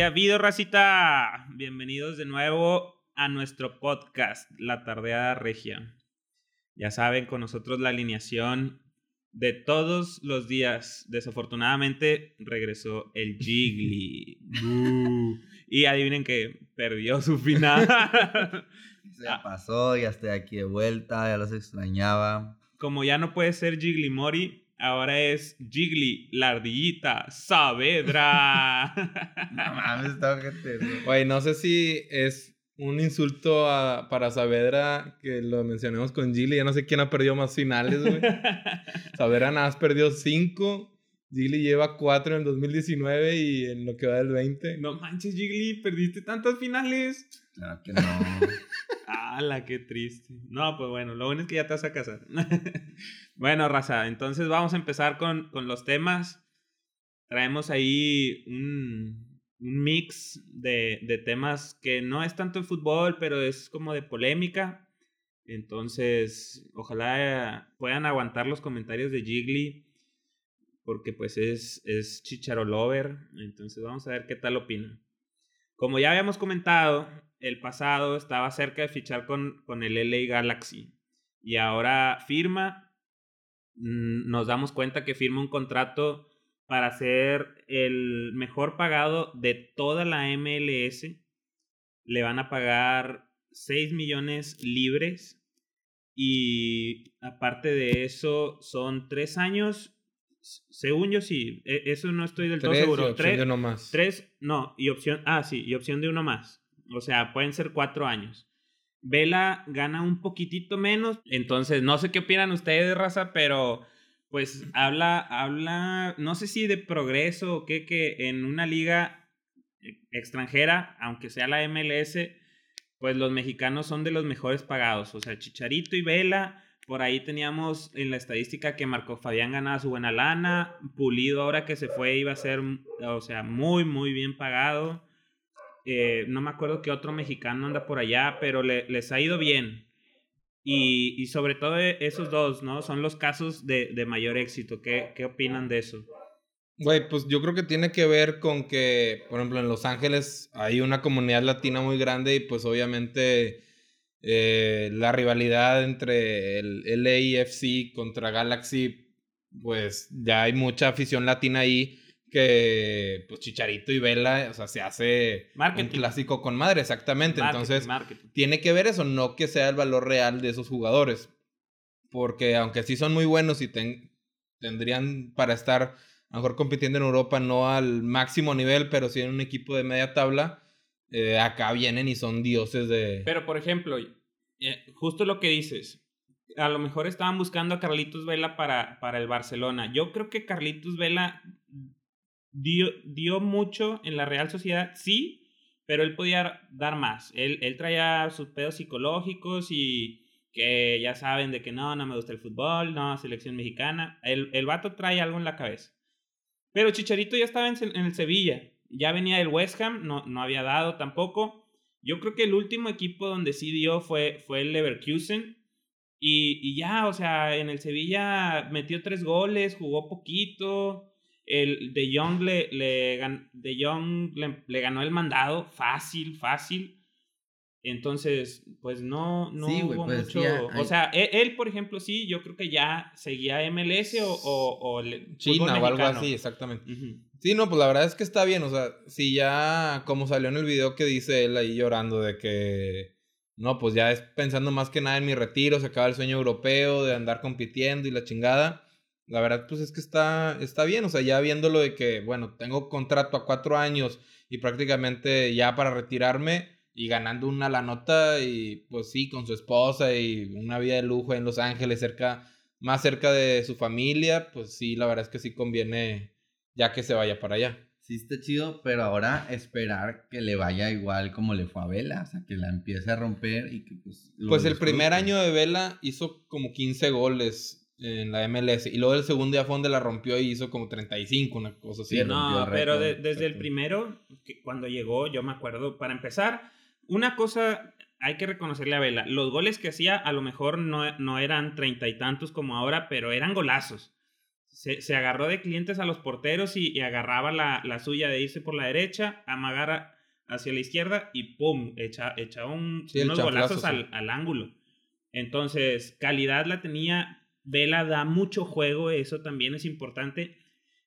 ¿Qué ha habido, racita? Bienvenidos de nuevo a nuestro podcast, La Tardeada Regia. Ya saben, con nosotros la alineación de todos los días. Desafortunadamente regresó el Jiggly. y adivinen que perdió su final. Se pasó, ya estoy aquí de vuelta, ya los extrañaba. Como ya no puede ser Jiggly Mori, ahora es Jiggly, la ardillita, Saavedra. no mames, que Oye, no sé si es un insulto para Saavedra que lo mencionemos con Jiggly. Ya no sé quién ha perdido más finales, güey. Saavedra nada más perdió cinco. Jiggly lleva cuatro en el 2019 y en lo que va del 20. No manches, Jiggly, perdiste tantas finales. Claro que no. ¡Hala, qué triste! No, pues bueno, lo bueno es que ya te vas a casar. bueno, raza, entonces vamos a empezar con, con los temas. Traemos ahí un, un mix de, de, temas que no es tanto de fútbol, pero es como de polémica. Entonces, ojalá puedan aguantar los comentarios de Jiggly, porque pues es, es Chicharo Lover. Entonces vamos a ver qué tal opina. Como ya habíamos comentado, el pasado estaba cerca de fichar con, con el LA Galaxy y ahora firma, mm, nos damos cuenta que firma un contrato para ser el mejor pagado de toda la MLS. Le van a pagar 6 millones libres y aparte de eso son 3 años. Según yo sí, e, eso no estoy del todo seguro. Y opción de uno más. Tres, no, y opción, ah, sí, y opción de uno más. O sea, pueden ser cuatro años. Vela gana un poquitito menos. Entonces, no sé qué opinan ustedes, raza, pero pues habla, habla, no sé si de progreso o qué, que en una liga extranjera, aunque sea la MLS, pues los mexicanos son de los mejores pagados. O sea, Chicharito y Vela, por ahí teníamos en la estadística que Marco Fabián ganaba su buena lana, Pulido ahora que se fue iba a ser, o sea, muy, muy bien pagado. Eh, no me acuerdo qué otro mexicano anda por allá, pero les ha ido bien. Y, sobre todo e, esos dos, ¿no? Son los casos de, mayor éxito. ¿Qué, ¿Qué opinan de eso? Güey, pues yo creo que tiene que ver con que, por ejemplo, en Los Ángeles hay una comunidad latina muy grande y pues obviamente eh, la rivalidad entre el LAFC contra Galaxy, pues ya hay mucha afición latina ahí que pues Chicharito y Vela, o sea, se hace un clásico con madre, exactamente. Entonces, tiene que ver eso, no que sea el valor real de esos jugadores. Porque aunque sí son muy buenos y tendrían para estar a lo mejor compitiendo en Europa, no al máximo nivel, pero sí en un equipo de media tabla, eh, acá vienen y son dioses de... Pero, por ejemplo, eh, justo lo que dices, a lo mejor estaban buscando a Carlitos Vela para, para el Barcelona. Yo creo que Carlitos Vela dio, dio mucho en la Real Sociedad, sí, pero él podía dar más. Él, él traía sus pedos psicológicos y que ya saben de que no, no me gusta el fútbol, no, selección mexicana. El, el vato trae algo en la cabeza. Pero Chicharito ya estaba en, en, el Sevilla, ya venía del West Ham, no, no había dado tampoco. Yo creo que el último equipo donde sí dio fue, fue el Leverkusen. Y, y ya, o sea, en el Sevilla metió tres goles, jugó poquito, el De Jong le, le, de Jong le, ganó el mandado fácil, fácil. Entonces, pues no, no hubo pues, mucho. O sea, e, él, por ejemplo, sí, yo creo que ya seguía MLS o, o, China o algo así, exactamente. Sí, no, pues la verdad es que está bien. O sea, si ya, como salió en el video que dice él ahí llorando de que. No, pues ya es pensando más que nada en mi retiro, se acaba el sueño europeo de andar compitiendo y la chingada la verdad, pues es que está, está bien, o sea, ya viéndolo de que, bueno, tengo contrato a cuatro años y prácticamente ya para retirarme y ganando una la nota y pues sí, con su esposa y una vida de lujo en Los Ángeles, cerca, más cerca de su familia, pues sí, la verdad es que sí conviene ya que se vaya para allá. Sí, está chido, pero ahora esperar que le vaya igual como le fue a Vela, o sea, que la empiece a romper y que pues... Pues el primer año de Vela hizo como 15 goles en la MLS. Y luego el segundo día fue donde la rompió y hizo como 35, una cosa así. no, pero desde el primero, que cuando llegó, yo me acuerdo, para empezar, una cosa hay que reconocerle a Vela. Los goles que hacía a lo mejor no, no eran treinta y tantos como ahora, pero eran golazos. se, agarró de clientes a los porteros y, agarraba la, la, suya de irse por la derecha, amagar hacia la izquierda y ¡pum! Echa, echa un, unos golazos al, al, ángulo. Entonces, calidad la tenía. Vela da mucho juego, eso también es importante.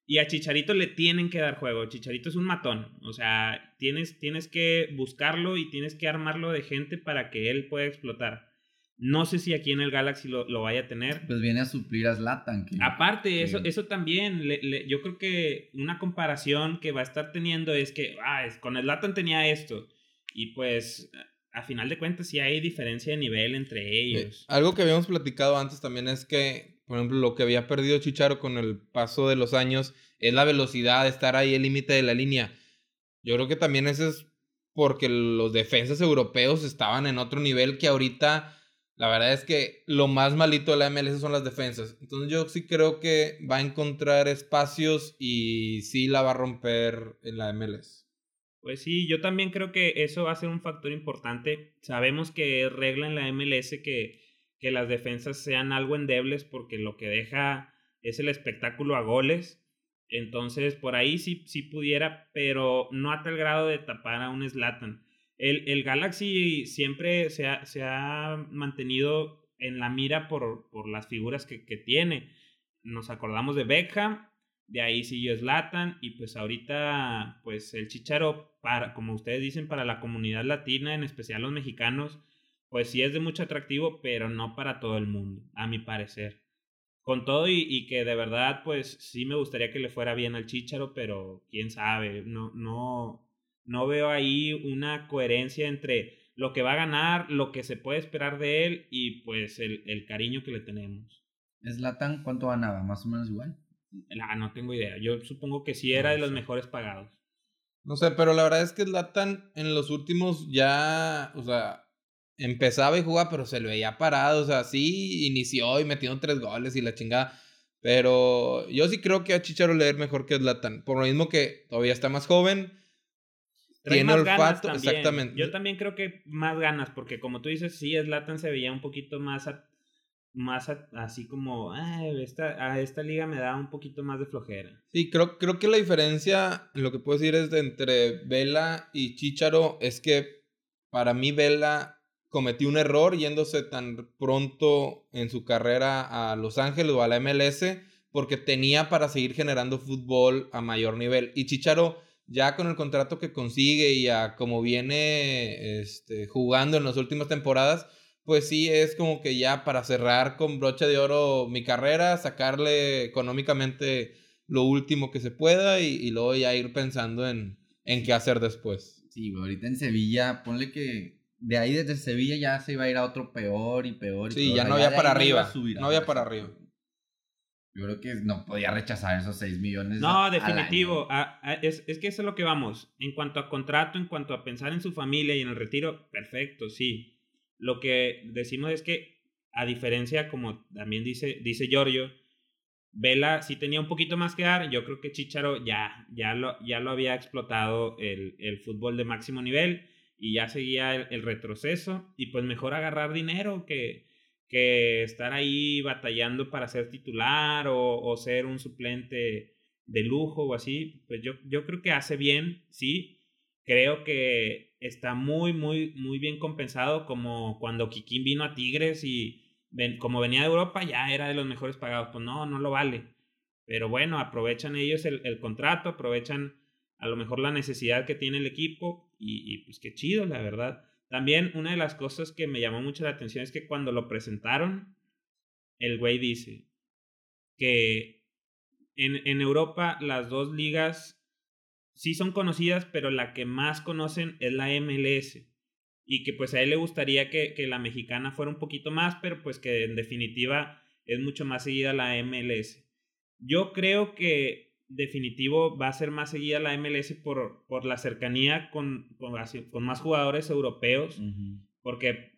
Y a Chicharito le tienen que dar juego. Chicharito es un matón. O sea, tienes, tienes que buscarlo y tienes que armarlo de gente para que él pueda explotar. No sé si aquí en el Galaxy lo, lo vaya a tener. Pues viene a suplir a Zlatan. Aparte, eso, eso también, yo creo que una comparación que va a estar teniendo es que ah, con Zlatan tenía esto. Y pues, a final de cuentas, sí hay diferencia de nivel entre ellos. algo que habíamos platicado antes también es que, por ejemplo, lo que había perdido Chicharo con el paso de los años es la velocidad de estar ahí el límite de la línea. Yo creo que también eso es porque los defensas europeos estaban en otro nivel que ahorita la verdad es que lo más malito de la MLS son las defensas. Entonces yo sí creo que va a encontrar espacios y sí la va a romper en la MLS. Pues sí, yo también creo que eso va a ser un factor importante. Sabemos que regla en la MLS que, que las defensas sean algo endebles porque lo que deja es el espectáculo a goles. Entonces, por ahí sí, sí pudiera, pero no a tal grado de tapar a un Slatan. El, Galaxy siempre se ha, mantenido en la mira por, por las figuras que, tiene. Nos acordamos de Beckham, de ahí siguió Zlatan y pues ahorita pues el Chicharo, para, como ustedes dicen, para la comunidad latina, en especial los mexicanos, pues sí es de mucho atractivo, pero no para todo el mundo, a mi parecer. Con todo y, y, que de verdad, pues sí me gustaría que le fuera bien al Chicharo, pero quién sabe, no, no, no veo ahí una coherencia entre lo que va a ganar, lo que se puede esperar de él y pues el, el cariño que le tenemos. ¿Slatan cuánto ganaba? ¿Más o menos igual? Ah, no tengo idea. Yo supongo que sí era de los mejores pagados. No sé, pero la verdad es que Slatan en los últimos ya, o sea, empezaba y jugaba, pero se lo veía parado. O sea, sí inició y metió tres goles y la chingada. Pero yo sí creo que a Chicharo leer mejor que Slatan. Por lo mismo que todavía está más joven tiene olfato, exactamente. Yo también creo que más ganas, porque como tú dices, sí, Slatan se veía un poquito más, más así como, esta, a esta liga me da un poquito más de flojera. Sí, creo, creo que la diferencia, lo que puedo decir es entre Vela y Chicharo, es que para mí Vela cometió un error yéndose tan pronto en su carrera a Los Ángeles o a la MLS, porque tenía para seguir generando fútbol a mayor nivel. Y Chicharo ya con el contrato que consigue y a como viene este, jugando en las últimas temporadas, pues sí es como que ya para cerrar con broche de oro mi carrera, sacarle económicamente lo último que se pueda y, luego ya ir pensando en, en qué hacer después. Sí, ahorita en Sevilla, ponle que de ahí desde Sevilla ya se iba a ir a otro peor y peor. Y sí, ya no había para arriba. No había para arriba. Yo creo que no podía rechazar esos 6 millones. No, definitivo. es, es, que eso es lo que vamos. En cuanto a contrato, en cuanto a pensar en su familia y en el retiro, perfecto, sí. Lo que decimos es que, a diferencia, como también dice, dice Giorgio, Vela sí tenía un poquito más que dar. Yo creo que Chicharo ya, ya, lo, ya lo había explotado el, el fútbol de máximo nivel y ya seguía el, retroceso. Y pues mejor agarrar dinero que que estar ahí batallando para ser titular o, ser un suplente de lujo o así, pues yo, yo creo que hace bien, sí. Creo que está muy, muy, muy bien compensado como cuando Kikín vino a Tigres y como venía de Europa ya era de los mejores pagados. Pues no, no lo vale. Pero bueno, aprovechan ellos el, el contrato, aprovechan a lo mejor la necesidad que tiene el equipo y, y pues qué chido, la verdad. También una de las cosas que me llamó mucho la atención es que cuando lo presentaron, el güey dice que en, en Europa las dos ligas sí son conocidas, pero la que más conocen es la MLS. Y que pues a él le gustaría que, que la mexicana fuera un poquito más, pero pues que en definitiva es mucho más seguida la MLS. Yo creo que definitivo va a ser más seguida la MLS por, por la cercanía con, con, más jugadores europeos, porque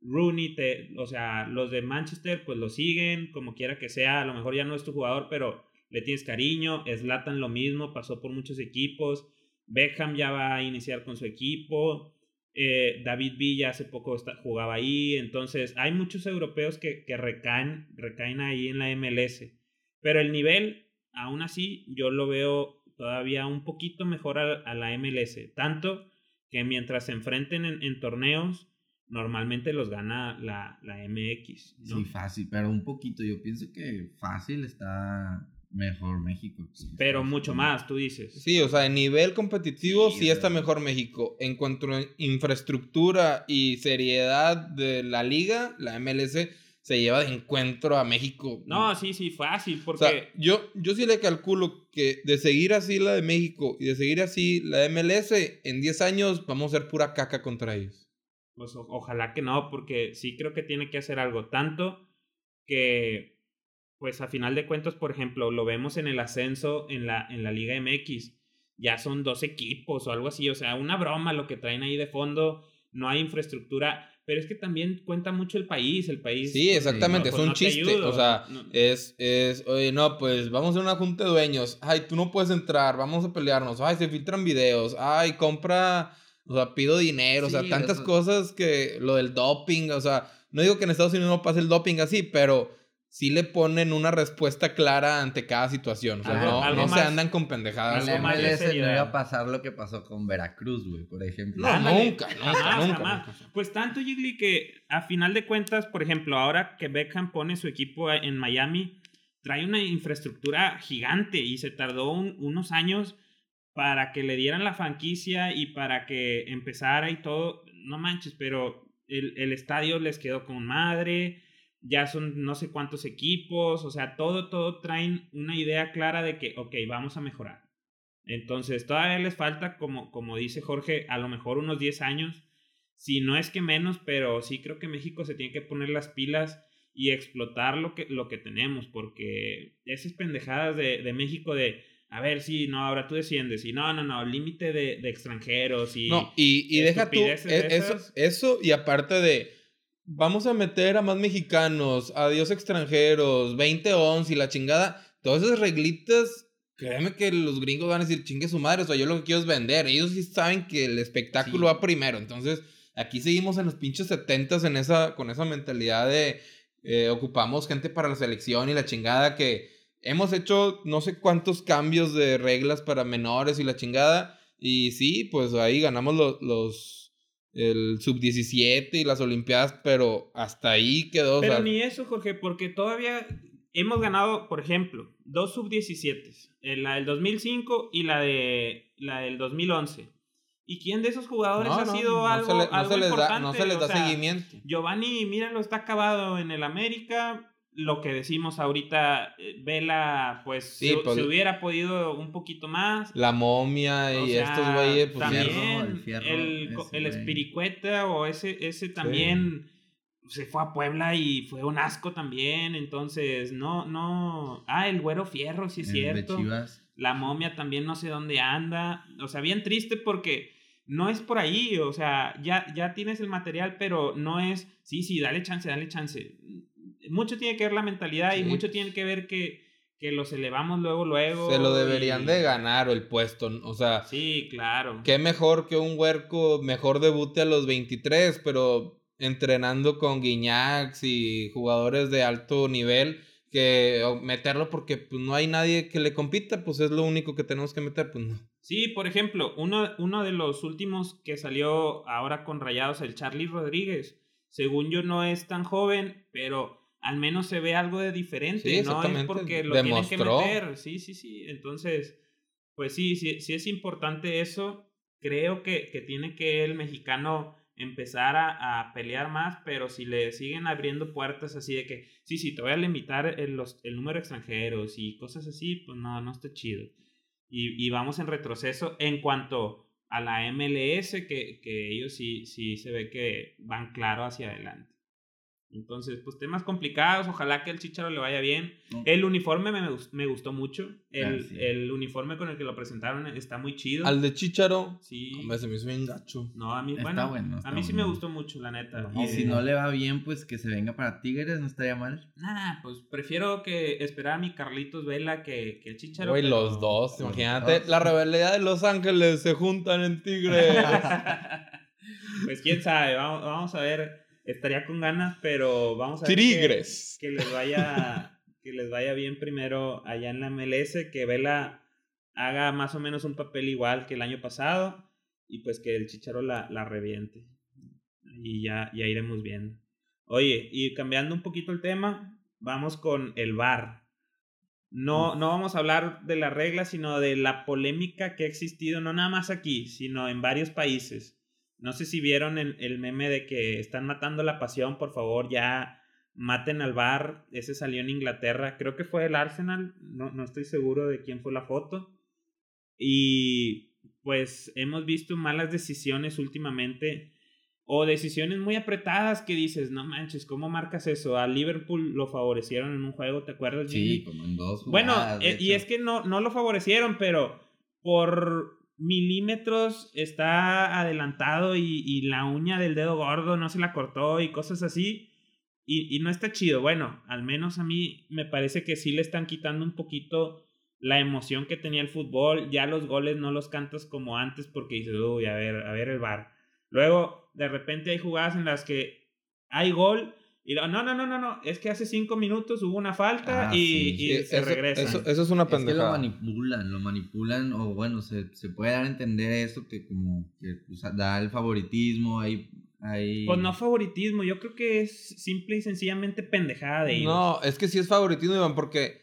Rooney, te, o sea, los de Manchester pues lo siguen, como quiera que sea, a lo mejor ya no es tu jugador, pero le tienes cariño, Slatan lo mismo, pasó por muchos equipos, Beckham ya va a iniciar con su equipo, eh, David Villa hace poco jugaba ahí, entonces hay muchos europeos que, que recaen, recaen ahí en la MLS Pero el nivel, aún así, yo lo veo todavía un poquito mejor a, la MLS. Tanto que mientras se enfrenten en, torneos, normalmente los gana la, la MX. Sí, fácil, pero un poquito. Yo pienso que fácil está mejor México. Pero mucho más, tú dices. Sí, o sea, en nivel competitivo sí, está mejor México. En cuanto a infraestructura y seriedad de la liga, la MLS se lleva de encuentro a México. No, sí, sí, fácil, porque... yo, yo sí le calculo que de seguir así la de México y de seguir así la de MLS, en 10 años vamos a ser pura caca contra ellos. Pues ojalá que no, porque sí creo que tiene que hacer algo. Tanto que pues a final de cuentas, por ejemplo, lo vemos en el ascenso en la, en la Liga MX, ya son dos equipos o algo así, o sea, una broma lo que traen ahí de fondo, no hay infraestructura, pero es que también cuenta mucho el país, el país. Sí, exactamente, es pues un chiste, o sea, es, es, oye, no, pues vamos a hacer una junta de dueños, ay, tú no puedes entrar, vamos a pelearnos, ay, se filtran videos, ay, compra, o sea, pido dinero, o sea, tantas cosas que lo del doping, o sea, no digo que en Estados Unidos no pase el doping así, pero sí le ponen una respuesta clara ante cada situación. O sea, no, se andan con pendejadas. En MLS no iba a pasar lo que pasó con Veracruz, güey, por ejemplo. No, nunca, nunca, nunca, Pues tanto, Gigli, que a final de cuentas, por ejemplo, ahora que Beckham pone su equipo en Miami, trae una infraestructura gigante y se tardó unos años para que le dieran la franquicia y para que empezara y todo. No manches, pero el, el estadio les quedó con madre ya son no sé cuántos equipos, o sea, todo, todo traen una idea clara de que, ok, vamos a mejorar. Entonces, todavía les falta, como, como dice Jorge, a lo mejor unos 10 años, si no es que menos, pero sí creo que México se tiene que poner las pilas y explotar lo que, lo que tenemos, porque esas pendejadas de, de México de, a ver, si no, ahora tú desciendes, y no, no, no, límite de, de, extranjeros y... No, y, y deja tú, e, eso, eso, y aparte de vamos a meter a más mexicanos, adiós extranjeros, 20 ons y la chingada. Todas esas reglitas, créeme que los gringos van a decir, chingue su madre, o sea, yo lo que quiero es vender. Ellos sí saben que el espectáculo va primero. Entonces, aquí seguimos en los pinches 70 en esa, con esa mentalidad de eh, ocupamos gente para la selección y la chingada que hemos hecho no sé cuántos cambios de reglas para menores y la chingada. Y sí, pues ahí ganamos los el sub-17 y las Olimpiadas, pero hasta ahí quedó. Pero ni eso, Jorge, porque todavía hemos ganado, por ejemplo, dos sub-17, la del 2005 y la, de, la del 2011. ¿Y quién de esos jugadores ha sido algo, no se les Da, no se les da seguimiento. Giovanni, míralo, está acabado en el América lo que decimos ahorita, eh, Vela, pues, pues, se, hubiera podido un poquito más. La momia y estos güeyes, pues también el, el, espiricueta o ese, ese también se fue a Puebla y fue un asco también. Entonces, no, no. Ah, el güero fierro, sí es cierto. La momia también no sé dónde anda. O sea, bien triste porque no es por ahí. O sea, ya, ya tienes el material, pero no es. Sí, sí, dale chance, dale chance mucho tiene que ver la mentalidad y mucho tiene que ver que, que los elevamos luego, luego. Se lo deberían de ganar el puesto, o sea. Sí, claro. Qué mejor que un huerco, mejor debute a los 23, pero entrenando con Guiñacs y jugadores de alto nivel que meterlo porque pues, no hay nadie que le compita, pues es lo único que tenemos que meter, pues no. Sí, por ejemplo, uno, uno de los últimos que salió ahora con Rayados, el Charlie Rodríguez, según yo no es tan joven, pero al menos se ve algo de diferente, no es porque lo tienen que meter. Sí, sí, sí. Entonces, pues sí, sí, sí es importante eso. Creo que, que tiene que el mexicano empezar a, a, pelear más, pero si le siguen abriendo puertas así de que, sí, sí, te voy a limitar el, los, el número de extranjeros y cosas así, pues no, no está chido. Y, y vamos en retroceso en cuanto a la MLS, que, que ellos sí, sí se ve que van claro hacia adelante. Entonces, pues temas complicados, ojalá que el Chicharo le vaya bien. El uniforme me, me gustó mucho. El, ah, el, uniforme con el que lo presentaron está muy chido. Al de Chicharo, sí. Hombre, se me hizo bien gacho. No, a mí, está bueno, a mí sí me gustó mucho, la neta. Y si no le va bien, pues que se venga para Tigres, no estaría mal. Nah, pues prefiero que esperar a mi Carlitos Vela que, que el Chicharo. Güey, los dos, imagínate. La rebelión de Los Ángeles se juntan en Tigres. pues quién sabe, vamos, vamos a ver estaría con ganas, pero vamos a ver Tigres. Que, les vaya que les vaya bien primero allá en la MLS, que Vela haga más o menos un papel igual que el año pasado y pues que el Chicharo la, la reviente. Y ya, ya iremos viendo. Oye, y cambiando un poquito el tema, vamos con el VAR. No, no vamos a hablar de las reglas, sino de la polémica que ha existido, no nada más aquí, sino en varios países. No sé si vieron el, el meme de que están matando la pasión, por favor, ya maten al VAR. Ese salió en Inglaterra, creo que fue el Arsenal, no, no estoy seguro de quién fue la foto. Y pues hemos visto malas decisiones últimamente o decisiones muy apretadas que dices, no manches, ¿cómo marcas eso? A Liverpool lo favorecieron en un juego, ¿te acuerdas? Sí, como en dos. Bueno, jugadas, eh, y es que no, no lo favorecieron, pero por milímetros está adelantado y, y la uña del dedo gordo no se la cortó y cosas así. Y, y no está chido. Bueno, al menos a mí me parece que sí le están quitando un poquito la emoción que tenía el fútbol. Ya los goles no los cantas como antes porque dices, uy, a ver, a ver el bar. Luego, de repente hay jugadas en las que hay gol y lo- no, no, no, no, no, es que hace cinco minutos hubo una falta Ah, y, sí. y se eso, regresa. Eso, eso es una Es que lo pendejada. manipulan, lo manipulan, o bueno, se, se puede dar a entender eso que como que pues, da el favoritismo, hay... hay... Pues no favoritismo, yo creo que es simple y sencillamente pendejada de ellos. No, es que sí es favoritismo, Iván, porque,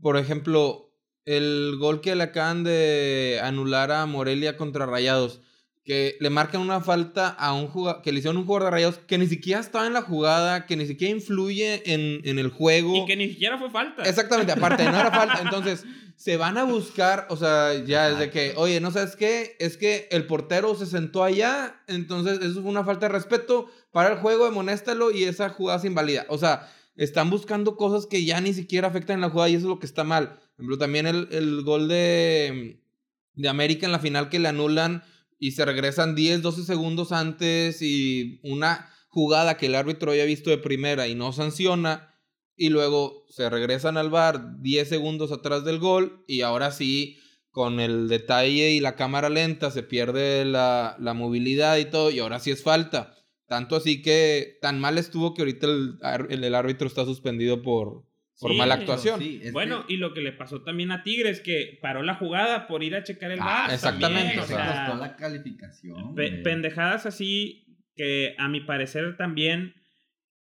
por ejemplo, el gol que le acaban de anular a Morelia contra Rayados, que le marcan una falta a un jugador, que le hicieron un jugador de Rayados que ni siquiera estaba en la jugada, que ni siquiera influye en, en el juego. Y que ni siquiera fue falta. Exactamente, aparte, no era falta. Entonces, se van a buscar, o sea, ya es de que, oye, ¿no sabes qué? Es que el portero se sentó allá, entonces eso fue una falta de respeto para el juego, demonéstalo y esa jugada se invalida. O sea, están buscando cosas que ya ni siquiera afectan en la jugada y eso es lo que está mal. Por ejemplo, también el, el gol de, de América en la final que le anulan y se regresan 10, 12 segundos antes y una jugada que el árbitro había visto de primera y no sanciona y luego se regresan al bar 10 segundos atrás del gol y ahora sí con el detalle y la cámara lenta se pierde la, la movilidad y todo y ahora sí es falta. Tanto así que tan mal estuvo que ahorita el, el, el árbitro está suspendido por, por Sí, mala actuación. Sí, es Bueno, que- y lo que le pasó también a Tigres, que paró la jugada por ir a checar el Ah, VAR. exactamente, también, o sea, costó la calificación. pe- pendejadas así que a mi parecer también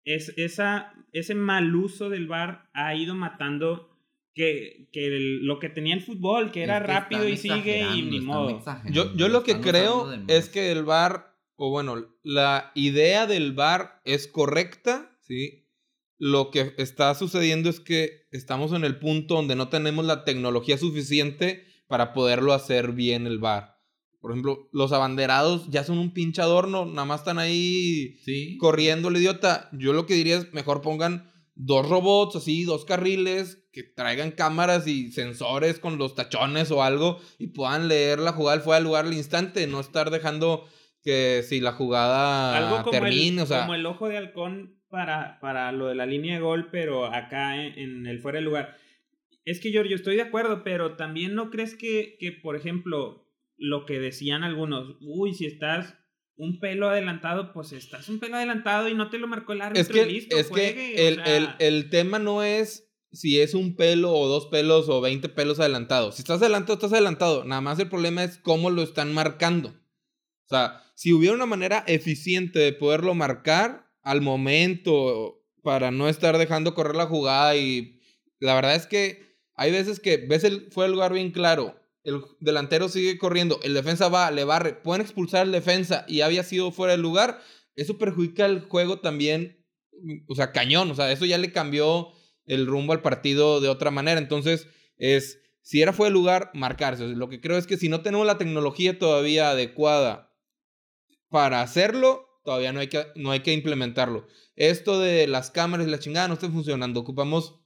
es esa, ese mal uso del VAR ha ido matando que, que el- lo que tenía el fútbol, que era Es que rápido y sigue y ni modo. Yo, yo lo que creo es que el VAR, o bueno, la idea del VAR es correcta, ¿sí? Lo que está sucediendo es que estamos en el punto donde no tenemos la tecnología suficiente para poderlo hacer bien el VAR. Por ejemplo, los abanderados ya son un pinche adorno, nada más están ahí Sí. corriendo el idiota. Yo lo que diría es mejor pongan dos robots así, dos carriles, que traigan cámaras y sensores con los tachones o algo y puedan leer la jugada fuera del lugar al instante, no estar dejando que si la jugada Algo como, termine, el, o sea, como el ojo de halcón para, para lo de la línea de gol, pero acá en, en el fuera de lugar. Es que yo estoy de acuerdo, pero también no crees que, que, por ejemplo, lo que decían algunos, uy, si estás un pelo adelantado, pues estás un pelo adelantado y no te lo marcó el árbitro es que, y listo, es juegue, que o el, sea, el, el tema no es si es un pelo o dos pelos o 20 pelos adelantado. Si estás adelantado, estás adelantado. Nada más el problema es cómo lo están marcando. O sea, si hubiera una manera eficiente de poderlo marcar al momento para no estar dejando correr la jugada y la verdad es que hay veces que ves el fue el lugar bien claro. El delantero sigue corriendo, el defensa va, le barre, pueden expulsar al defensa y había sido fuera del lugar. Eso perjudica el juego también, o sea, cañón, o sea, eso ya le cambió el rumbo al partido de otra manera. Entonces, es, si era fuera del lugar, marcarse. Lo que creo es que si no tenemos la tecnología todavía adecuada para hacerlo, todavía no hay que, no hay que implementarlo. Esto de las cámaras y la chingada no está funcionando. Ocupamos,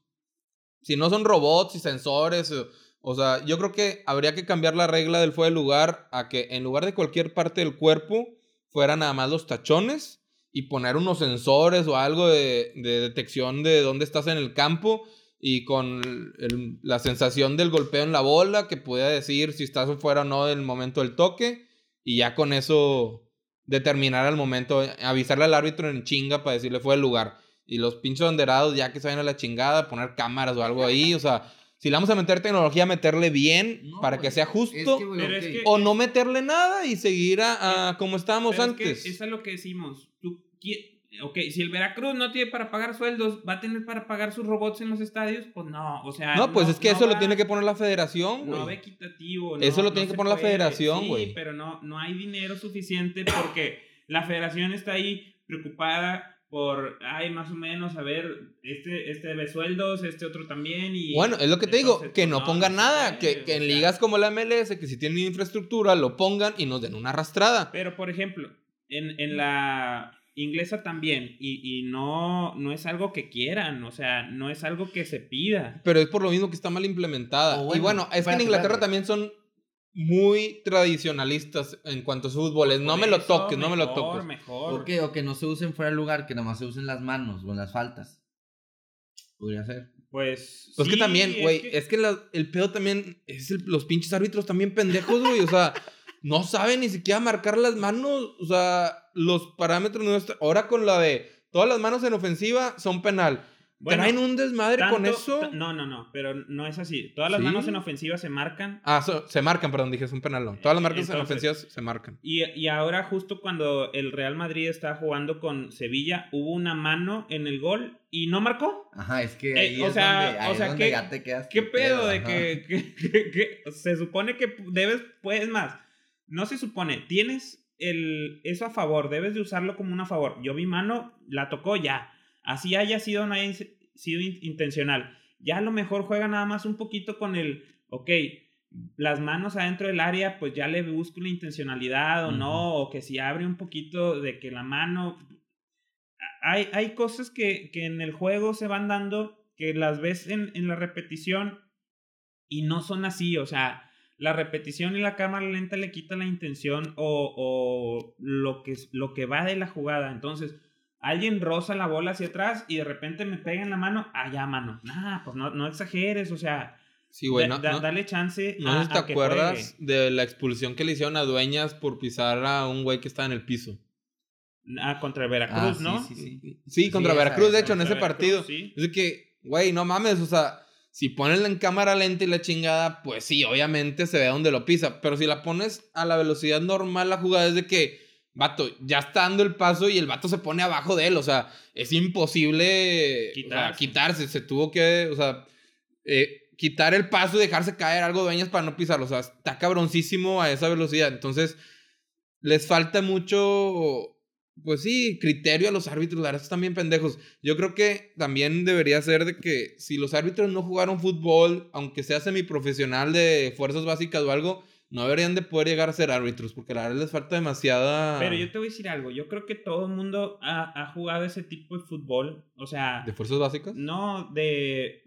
si no son robots y sensores, o, o sea, yo creo que habría que cambiar la regla del fuera del lugar a que en lugar de cualquier parte del cuerpo, fueran nada más los tachones y poner unos sensores o algo de, de detección de dónde estás en el campo y con la sensación del golpeo en la bola que pueda decir si estás fuera o no del momento del toque y ya con eso determinar al momento, avisarle al árbitro en chinga para decirle fue el lugar. y los pinches banderados ya que se vayan a la chingada, poner cámaras o algo ahí, o sea, si le vamos a meter tecnología, meterle bien No, para que sea es justo. que, güey, Pero ok. es que- o no meterle nada y seguir a, a como estábamos Pero es que antes. eso es lo que decimos. Tú, ok, si el Veracruz no tiene para pagar sueldos, ¿va a tener para pagar sus robots en los estadios? Pues no, o sea... no, pues es que eso lo tiene que poner la federación, No va equitativo. Eso no- lo no tiene que poner la federación, Sí, güey. pero no, no hay dinero suficiente porque la federación está ahí preocupada por, ay, más o menos, a ver, este, este debe sueldos, este otro también y... Bueno, es lo que te digo, que pues, no, pongan no nada, que, que en ligas como la MLS, que si tienen infraestructura, lo pongan y nos den una arrastrada. Pero, por ejemplo, en, en la inglesa también, y, y no, no es algo que quieran, o sea, no es algo que se pida. Pero es por lo mismo que está mal implementada. O y bueno, bueno, es que en Inglaterra espérate. también son muy tradicionalistas en cuanto a su fútbol. Es, no me lo toques, no me lo mejor, toques. Mejor, ¿Por qué? O que no se usen fuera del lugar, que nada más se usen las manos o las faltas. Podría ser. Pues. Pues que sí, también, es güey, que- es que la- el pedo también es el- los pinches árbitros también pendejos, güey. O sea, no saben ni siquiera marcar las manos. O sea, los parámetros nuestros. Ahora con la de todas las manos en ofensiva son penal. Bueno, Traen un desmadre con tanto- eso. ta- No, no, no, pero no es así. Todas las Sí. manos en ofensiva se marcan. Ah, so- se marcan, perdón, dije, es un penal. no. Todas las marcas en Entonces- ofensivas se marcan. Y, y ahora, justo cuando el Real Madrid estaba jugando con Sevilla, hubo una mano en el gol y no marcó. Ajá, es que Eh, ahí o es sea, donde, ahí o es sea, donde ¿qué- ya te quedas. ¿Qué con pedo de que, que- que- que se supone que debes, puedes más? No se supone, tienes el, eso a favor, debes de usarlo como un a favor. Yo vi mano, la tocó ya. Así haya sido, no haya sido in- intencional. Ya a lo mejor juega nada más un poquito con el, ok, las manos adentro del área, pues ya le busco la intencionalidad o no, o que si abre un poquito de que la mano... Hay, hay cosas que, que en el juego se van dando que las ves en, en la repetición y no son así, o sea, la repetición y la cámara lenta le quita la intención o, o lo, que, es- lo que va de la jugada. Entonces, alguien roza la bola hacia atrás y de repente me pega en la mano, ah, ya, mano. Nah, pues no, no exageres, o sea, Sí, güey, da- no, da- no- dale chance. no a- sé si te a que acuerdas juegue. de la expulsión que le hicieron a Dueñas por pisar a un güey que estaba en el piso. Ah, contra Veracruz, Ah, sí, ¿no? sí, sí. Sí, contra esa, Veracruz, de hecho, en ese Veracruz, partido. sí. Es de que, güey, no mames, o sea, si pones en cámara lenta y la chingada, pues sí, obviamente se ve donde lo pisa. Pero si la pones a la velocidad normal, la jugada es de que, vato, ya está dando el paso y el vato se pone abajo de él. O sea, es imposible o sea, Quitarse. quitarse. Se tuvo que, o sea, eh, quitar el paso y dejarse caer algo dueñas para no pisarlo. O sea, está cabroncísimo a esa velocidad. Entonces, les falta mucho pues sí, criterio a los árbitros, la verdad están bien pendejos. Yo creo que también debería ser de que si los árbitros no jugaron fútbol, aunque sea semiprofesional de fuerzas básicas o algo, no deberían de poder llegar a ser árbitros, porque la verdad les falta demasiada... Pero yo te voy a decir algo, yo creo que todo el mundo ha, ha jugado ese tipo de fútbol, o sea, ¿De fuerzas básicas? no de,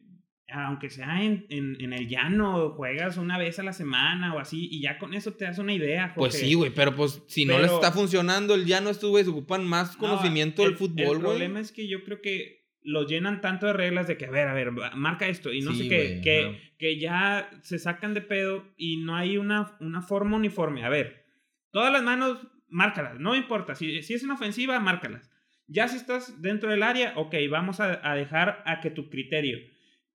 aunque sea en, en, en el llano, juegas una vez a la semana o así, y ya con eso te das una idea. Pues sí, güey, pero pues si no les está funcionando el llano, estos güeyes ocupan más No, conocimiento el- del fútbol, El güey. problema es que yo creo que los llenan tanto de reglas de que, a ver, a ver, marca esto y no Sí, sé qué, que, que ya se sacan de pedo y no hay una, una forma uniforme. A ver, todas las manos, márcalas, no importa. Si, si es una ofensiva, márcalas. Ya si estás dentro del área, ok, vamos a, a dejar a que tu criterio.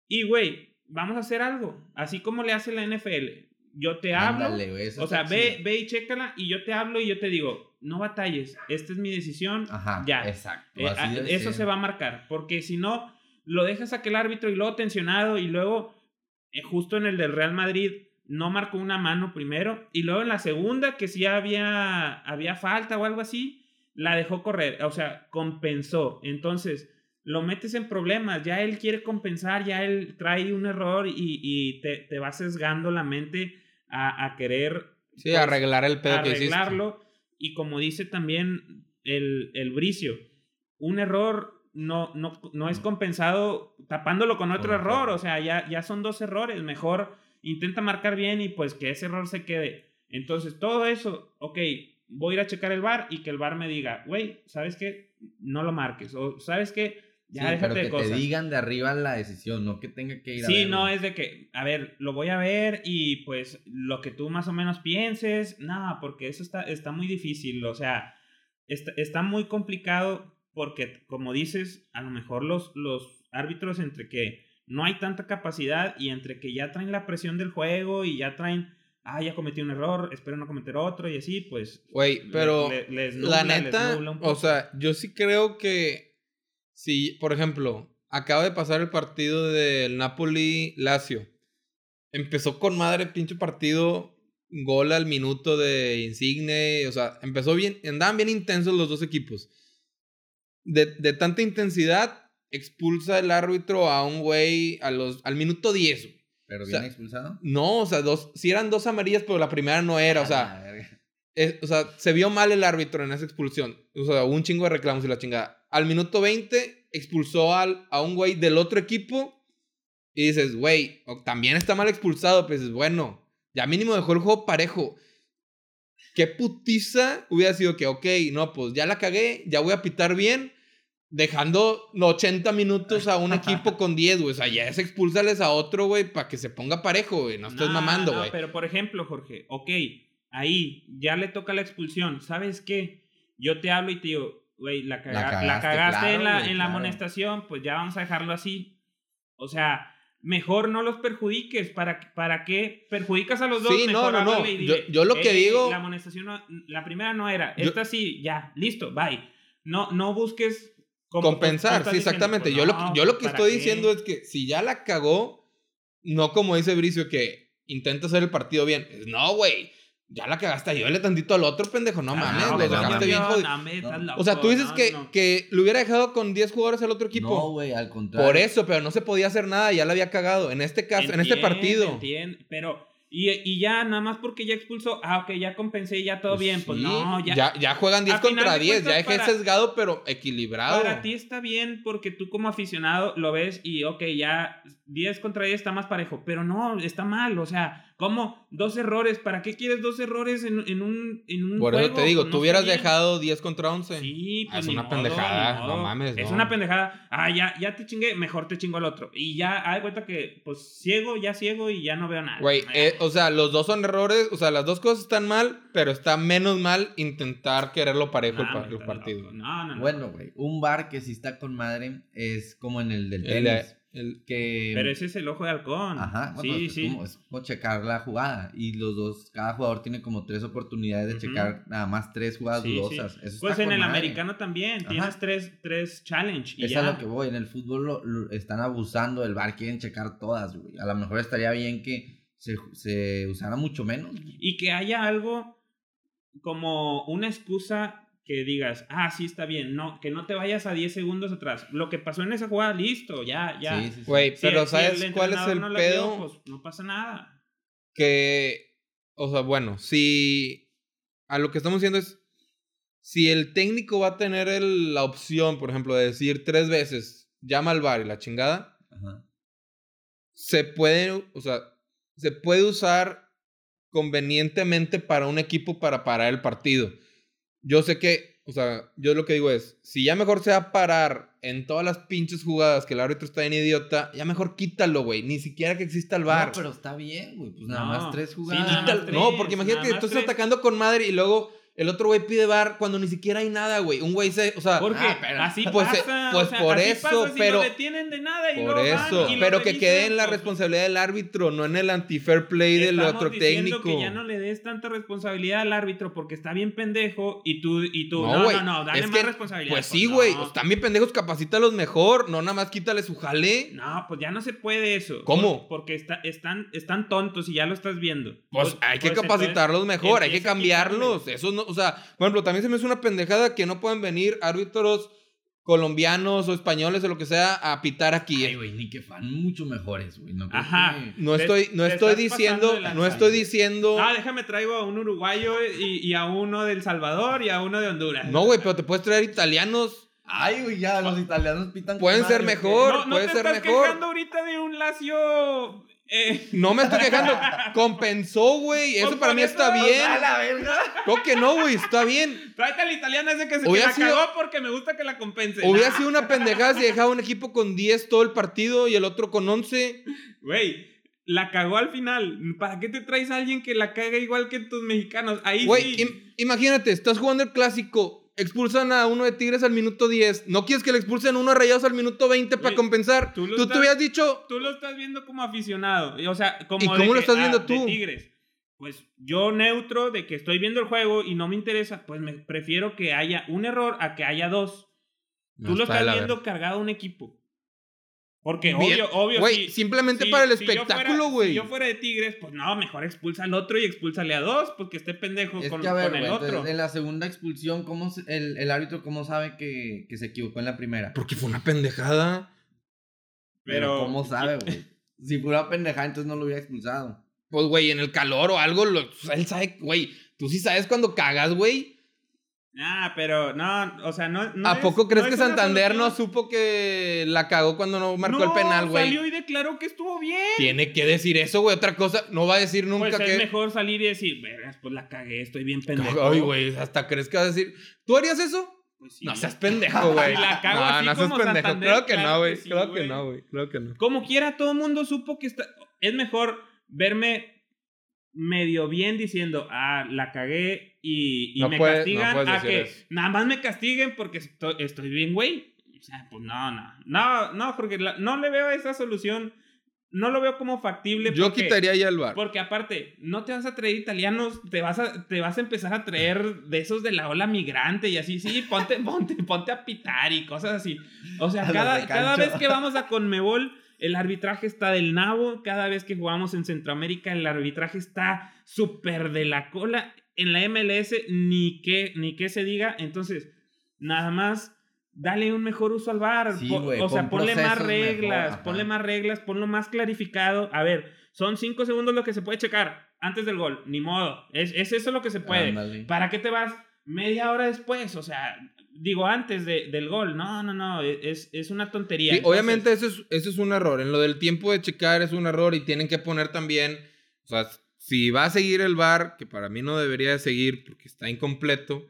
Y, güey, vamos a hacer algo. Así como le hace la NFL. Yo te hablo. Ándale, güey, eso O sea, ve, chido. ve y chécala y yo te hablo y yo te digo, no batalles, esta es mi decisión, Ajá, ya. exacto. Eh, eso ser. se va a marcar, porque si no, lo dejas a aquel árbitro y luego tensionado y luego, eh, justo en el del Real Madrid, no marcó una mano primero y luego en la segunda, que sí había, había falta o algo así, la dejó correr, o sea, compensó. Entonces, lo metes en problemas, ya él quiere compensar, ya él trae un error y, y te, te va sesgando la mente a, a querer Sí, pues, arreglar el pedo que hiciste. arreglarlo. Y como dice también el, el Bricio, un error no, no, no es compensado tapándolo con otro Con otro. error. O sea, ya, ya son dos errores. Mejor intenta marcar bien y pues que ese error se quede. Entonces, todo eso, ok, voy a ir a checar el bar y que el bar me diga, güey, ¿sabes qué? No lo marques. O ¿sabes qué? Sí, Ya déjate pero que de cosas. te digan de arriba la decisión, no que tenga que ir a Sí, no, es de que, a ver, lo voy a ver y pues lo que tú más o menos pienses, no, porque eso está, está muy difícil, o sea, está, está muy complicado porque, como dices, a lo mejor los, los árbitros entre que no hay tanta capacidad y entre que ya traen la presión del juego y ya traen, ah, ya cometí un error, espero no cometer otro y así, pues... Güey, pero le- les la nubla, les neta, nubla un o poco. sea, yo sí creo que si, por ejemplo, acaba de pasar el partido del Napoli-Lazio. Empezó con madre pinche partido, gol al minuto de Insigne, o sea, empezó bien, andaban bien intensos los dos equipos. De, de tanta intensidad, expulsa el árbitro a un güey a los, al minuto 10. güey. Pero O bien sea, expulsado. No, o sea, dos, si eran dos amarillas, pero la primera no era, o sea, Ah, verga. Es- o sea, se vio mal el árbitro en esa expulsión. O sea, un chingo de reclamos y la chingada. Al minuto 20 expulsó al, a un güey del otro equipo y dices, güey, también está mal expulsado. Pues dices, bueno, ya mínimo dejó el juego parejo. Qué putiza hubiera sido que, ok, no, pues ya la cagué, ya voy a pitar bien, dejando 80 minutos a un equipo con 10, güey. O sea, ya es expulsales a otro, güey, para que se ponga parejo, güey. No estés No, mamando, no, güey. pero por ejemplo, Jorge, ok, ahí ya le toca la expulsión. ¿Sabes qué? Yo te hablo y te digo, güey, la, caga- la cagaste, cagaste, claro, en la, en la claro. amonestación, pues ya vamos a dejarlo así. O sea, mejor no los perjudiques. ¿Para, para qué perjudicas a los dos? Sí, no, Mejor no, no. y Yo- yo lo que "Ey, digo- La amonestación, no- la primera no era. Yo- Esta sí, ya, listo, bye. No, no busques... como compensar, sí, diciendo, exactamente. pues yo, lo, no, yo lo que ¿para estoy qué? diciendo es que si ya la cagó, no como dice Bricio que intenta hacer el partido bien. No, güey, ya la cagaste, ayúdale tantito al otro pendejo. No mames, no, lo dejaste bien jodido. O sea, tú dices no, que, no. que le hubiera dejado con 10 jugadores al otro equipo. No, güey, al contrario. Por eso, pero no se podía hacer nada, ya la había cagado. En este caso, en este Entiendo, partido. entiendo, pero, y, y ya, nada más porque ya expulsó, ah, ok, ya compensé, ya todo Pues bien, pues no, ya. ya, ya juegan 10 A final contra de 10, ya dejé sesgado, pero equilibrado. Para ti está bien porque tú como aficionado lo ves y, ok, ya 10 contra 10 está más parejo, pero no, está mal, o sea, ¿cómo? Dos errores, ¿para qué quieres dos errores en, en un, en un Por eso juego? te digo, tú hubieras dejado 10 contra 11. Sí, Ah, pues es ni una modo, pendejada, ni no mames, Es no. una pendejada. Ah, ya, ya te chingué, mejor te chingo al otro. Y ya, haz cuenta que, pues, ciego, ya ciego y ya no veo nada. Güey, eh, o sea, los dos son errores, o sea, las dos cosas están mal, pero está menos mal intentar quererlo parejo el, pa- partido. No, no, no. Bueno, güey, un bar que sí está con madre es como en el del El- tenis. el- que... Pero ese es el ojo de halcón. Ajá, bueno, sí, es, sí. Como, es como checar la jugada. Y los dos, cada jugador tiene como tres oportunidades de checar nada más tres jugadas Sí, sí. dudosas. Eso Pues está en el madre. americano también. Ajá. Tienes tres, tres challenge. Y Es ya. a lo que voy. En el fútbol lo- lo- están abusando del bar, quieren checar todas, güey. A lo mejor estaría bien que se, se usara mucho menos. güey. Y que haya algo como una excusa que digas, ah, sí está bien, no, que no te vayas a 10 segundos atrás. Lo que pasó en esa jugada, listo, ya, ya. Sí, sí, sí. Güey, Si- pero ¿sabes el cuál es el no pedo? pues no pasa nada. que, o sea, bueno, si a lo que estamos diciendo es, si el técnico va a tener el- la opción, por ejemplo, de decir tres veces, llama al bar y la chingada, Ajá. se puede, o sea, se puede usar convenientemente para un equipo para parar el partido. Yo sé que, o sea, yo lo que digo es, si ya mejor se va a parar en todas las pinches jugadas que el árbitro está bien idiota, ya mejor quítalo, güey, ni siquiera que exista el bar. No, pero está bien, güey. Pues nada No, más tres sí, jugadas. nada más Quítalo- tres, no, porque imagínate nada que tú estás atacando con madre y luego el otro güey pide bar cuando ni siquiera hay nada, güey. Un güey se, o sea, Porque ah, pero- así pues, eh, pasa. pues o sea, por así eso, pasa si pero- lo detienen de nada y por van eso, y lo pero que quede en la pues, responsabilidad del árbitro, no en el anti-fair play del otro técnico. que ya no le des tanta responsabilidad al árbitro porque está bien pendejo y tú, y tú, No, no, güey, no, no, dale es más que, responsabilidad. Pues sí, güey, no. están bien pendejos, capacítalos mejor, no nada más quítale su jale. No, pues ya no se puede eso. ¿Cómo? Por- porque está, están, están tontos y ya lo estás viendo. Pues hay que pues, capacitarlos mejor, hay que cambiarlos. Eso no, o sea, por ejemplo, también se me hace una pendejada que no puedan venir árbitros colombianos o españoles o lo que sea a pitar aquí. Ay, güey, ni que fan mucho mejores, güey. No Ajá. No estoy, no te estoy diciendo, no estoy diciendo. Ah, déjame traigo a un uruguayo y, y a uno del Salvador y a uno de Honduras. No, güey, pero te puedes traer italianos. Ay, güey, ya, los italianos pitan. Pueden ser madre, mejor. no, no puede te ser estás mejor. quejando ahorita de un Lazio. Eh, No me estoy quejando. Compensó, güey. Eso para mí está bien. sea, ¡A la verga! Creo que no, güey. Está bien. tráete al italiano ese que se que la sido- cagó porque me gusta que la compense. Hubiera sido una pendejada si dejaba un equipo con 10 todo el partido y el otro con 11. Güey, la cagó al final. ¿Para qué te traes a alguien que la caga igual que tus mexicanos? Ahí Güey, sí. im- imagínate, estás jugando el clásico. Expulsan a uno de Tigres al minuto 10. ¿No quieres que le expulsen uno de Rayados al minuto 20 para compensar? tú estás- habías dicho... Tú lo estás viendo como aficionado. y, O sea, como ¿Y de cómo lo que, estás ah, viendo de tú? Tigres. Pues yo neutro de que estoy viendo el juego y no me interesa, pues me prefiero que haya un error a que haya dos. No, Tú lo está de estás viendo cargado a un equipo. Porque Bien. obvio, obvio. Güey, si- simplemente si- para el espectáculo, güey. Si yo fuera de Tigres, pues no, mejor expulsa al otro y expúlsale a dos, porque esté pendejo Es con, que a ver, con el otro. entonces, en la segunda expulsión, ¿cómo se- el, el árbitro cómo sabe que, que se equivocó en la primera? Porque fue una pendejada. Pero, Pero- ¿cómo sabe, güey? Si fuera pendejada, entonces no lo hubiera expulsado. Pues, güey, en el calor o algo, lo- él sabe, güey. Tú sí sabes cuando cagas, güey. Ah, pero no, o sea, no. no ¿A es- poco crees no que es Santander no supo que la cagó cuando no marcó el penal, güey? Salió y declaró que estuvo bien. Tiene que decir eso, güey. Otra cosa, no va a decir nunca Pues que. es mejor salir y decir, vergas, pues la cagué, estoy bien pendejo. Ay, güey, hasta crees que va a decir. ¿Tú harías eso? Pues sí. No seas pendejo, güey. La cago no, así no seas pendejo. Santander, Creo que claro no, güey. Creo que no, güey. Creo que no. Como quiera, todo el mundo supo que está. Es mejor verme medio bien diciendo, ah, la cagué y, y No me puede- castigan a que eso. nada más me castiguen porque estoy, estoy bien, güey. O sea, pues no, no. No, no, Jorge, la- no le veo esa solución. No lo veo como factible. Yo porque- quitaría ya el bar. Porque aparte, no te vas a traer italianos, te vas a, te vas a empezar a traer de esos de la ola migrante y así, sí, ponte, ponte, ponte a pitar y cosas así. O sea, cada, cada vez que vamos a Conmebol, el arbitraje está del nabo. Cada vez que jugamos en Centroamérica, el arbitraje está súper de la cola. En la MLS, ni que, ni que se diga. Entonces, nada más, dale un mejor uso al VAR. Sí, güey, o sea, pon ponle más mejor, reglas, ajá. ponle más reglas, ponlo más clarificado. A ver, son cinco segundos lo que se puede checar antes del gol. Ni modo. Es, es eso lo que se puede. Ándale. ¿Para qué te vas media hora después? O sea, digo, antes de- del gol. No, no, no. Es, es una tontería. Sí, Entonces, obviamente eso es, eso es un error. En lo del tiempo de checar es un error y tienen que poner también, o sea, si va a seguir el VAR, que para mí no debería de seguir porque está incompleto,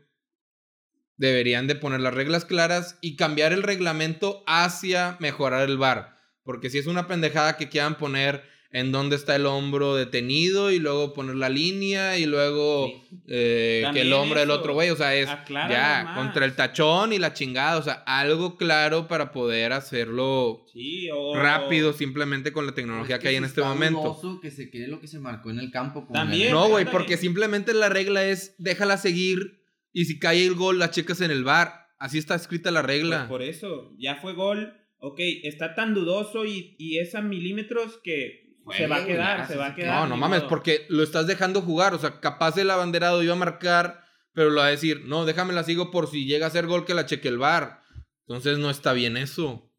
deberían de poner las reglas claras y cambiar el reglamento hacia mejorar el VAR. Porque si es una pendejada que quieran poner en dónde está el hombro detenido y luego poner la línea y luego eh, que el hombro del otro güey, o sea, es Acláralo ya más. contra el tachón y la chingada, o sea, algo claro para poder hacerlo Sí, o- rápido simplemente con la tecnología Es que hay en este momento. que se quede lo que se marcó en el campo. También. No, güey, porque simplemente la regla es déjala seguir y si cae el gol la checas en el bar. Así está escrita la regla. Pues por eso, ya fue gol. Ok, está tan dudoso y, y es a milímetros que se va a quedar, ya, se va a quedar. No, no mames, modo. porque lo estás dejando jugar. O sea, capaz el abanderado iba a marcar, pero lo va a decir, no, déjame la sigo por si llega a ser gol que la cheque el bar. Entonces no está bien eso.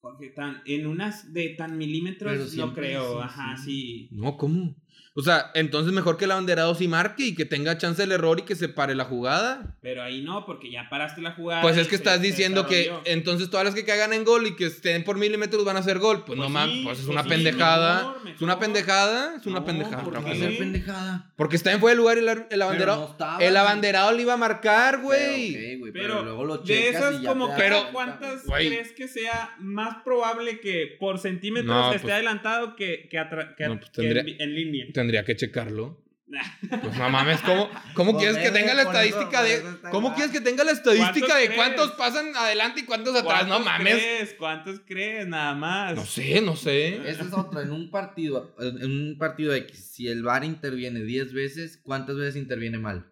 Jorge, tan, en unas de tan milímetros no creo. sí, Ajá, sí. sí. No, ¿cómo? O sea, entonces mejor que el abanderado sí marque y que tenga chance el error y que se pare la jugada. Pero ahí no, porque ya paraste la jugada. Pues es que estás diciendo que entonces todas las que caigan en gol y que estén por milímetros van a ser gol. Pues, Pues no sí, mames, pues es pues una sí, pendejada. mejor, Es una pendejada, es una No, pendejada. ¿por ¿Por Rafa. qué qué? ser pendejada? Porque está en fuera de lugar el, abanderado. no estaba. el abanderado le iba a marcar, güey. Pero, luego lo de checas esas y ya como Pero-. ¿cuántas crees que sea más probable que por centímetros No, esté pues- adelantado que, que, atra- que- No, pues que tendría- en, en línea? Tendría que checarlo. Pues no mames, ¿cómo, cómo quieres que tenga la eso- estadística de. eso ¿Cómo quieres que tenga la estadística ¿Cuántos de crees? cuántos pasan adelante y cuántos atrás? No ¿Cuántos mames. crees? ¿Cuántos crees? Nada más. No sé, no sé. Esa es otra, en un partido, en un partido X, si el VAR interviene 10 veces, ¿cuántas veces interviene mal?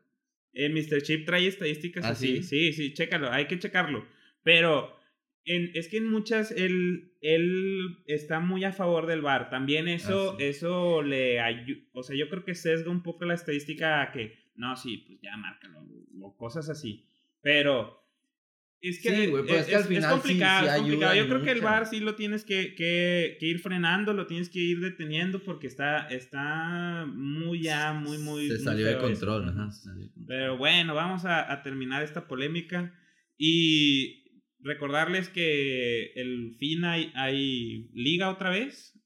Eh, Mr. Chip trae estadísticas ¿Ah, así. sí? Sí, sí, chécalo, hay que checarlo. Pero en, es que en muchas él, él está muy a favor del VAR. También eso, Ah, sí. eso le ayuda. O sea, yo creo que sesga un poco la estadística a que, no, sí, pues ya márcalo, o cosas así. Pero es que, Sí, güey, pues es, es que al final complicado, sí es complicado. ayuda Yo creo que el. VAR sí lo tienes que, que, que ir frenando, lo tienes que ir deteniendo porque está, está muy ya, muy, muy. Se muy salió de control, ajá, se salió de control. Pero bueno, vamos a, a terminar esta polémica y recordarles que el fin hay, hay liga otra vez.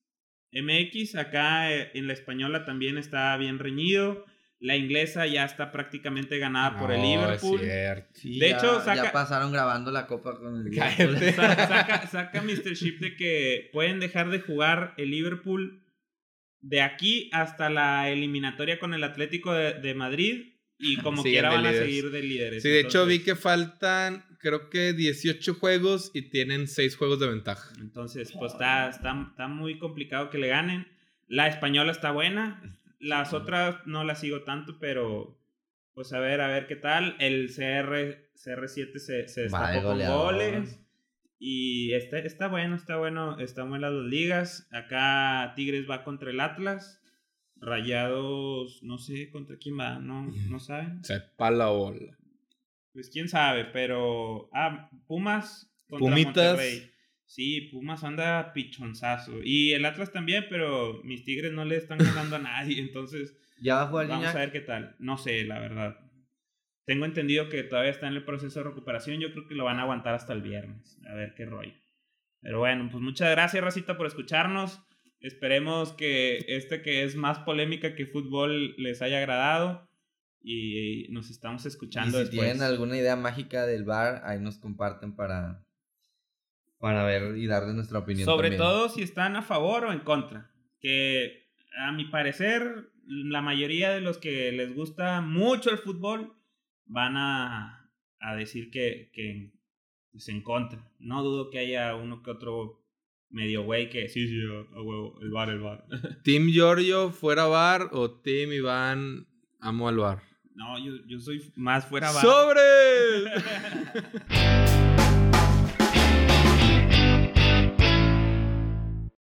MX, acá eh, en la española también está bien reñido. La inglesa ya está prácticamente ganada por el Liverpool. Es cierto. Sí, de ya- hecho, ya saca- pasaron grabando la copa con el. Liverpool. Sa- saca, saca Mr. Ship de que pueden dejar de jugar el Liverpool de aquí hasta la eliminatoria con el Atlético de, de Madrid y como Siguen quiera van a seguir de líderes. Sí, de hecho vi que faltan, creo que 18 juegos y tienen 6 juegos de ventaja. Entonces, pues está, está, está muy complicado que le ganen. La española está buena. Las otras no las sigo tanto, pero pues a ver, a ver qué tal. El CR, CR7 se, se destapó con goles. Y está, está bueno, está bueno. Están buenas las ligas. Acá Tigres va contra el Atlas. Rayados, no sé contra quién va, no, no saben. Sepa la bola. Pues quién sabe, pero. Ah, Pumas contra Pumitas. Monterrey. Sí, Pumas anda pichonzazo. Y el Atlas también, pero mis Tigres no le están ganando a nadie. Entonces, ¿Ya va a jugar vamos Gignac? a ver qué tal. No sé, la verdad. Tengo entendido que todavía está en el proceso de recuperación. Yo creo que lo van a aguantar hasta el viernes. A ver qué rollo. Pero bueno, pues muchas gracias, Racita, por escucharnos. Esperemos que este que es más polémica que fútbol les haya agradado. Y nos estamos Y escuchando si después. tienen alguna idea mágica del bar, ahí nos comparten para, para ver y darles nuestra opinión. Sobre también. todo si están a favor o en contra. Que a mi parecer, la mayoría de los que les gusta mucho el fútbol van a, a decir que, que pues, en contra. No dudo que haya uno que otro medio güey que sí, sí, a huevo, el bar, el bar. ¿Team Giorgio fuera bar o Team Iván amo al bar? No, yo, yo soy más fuera. ¡Sobre!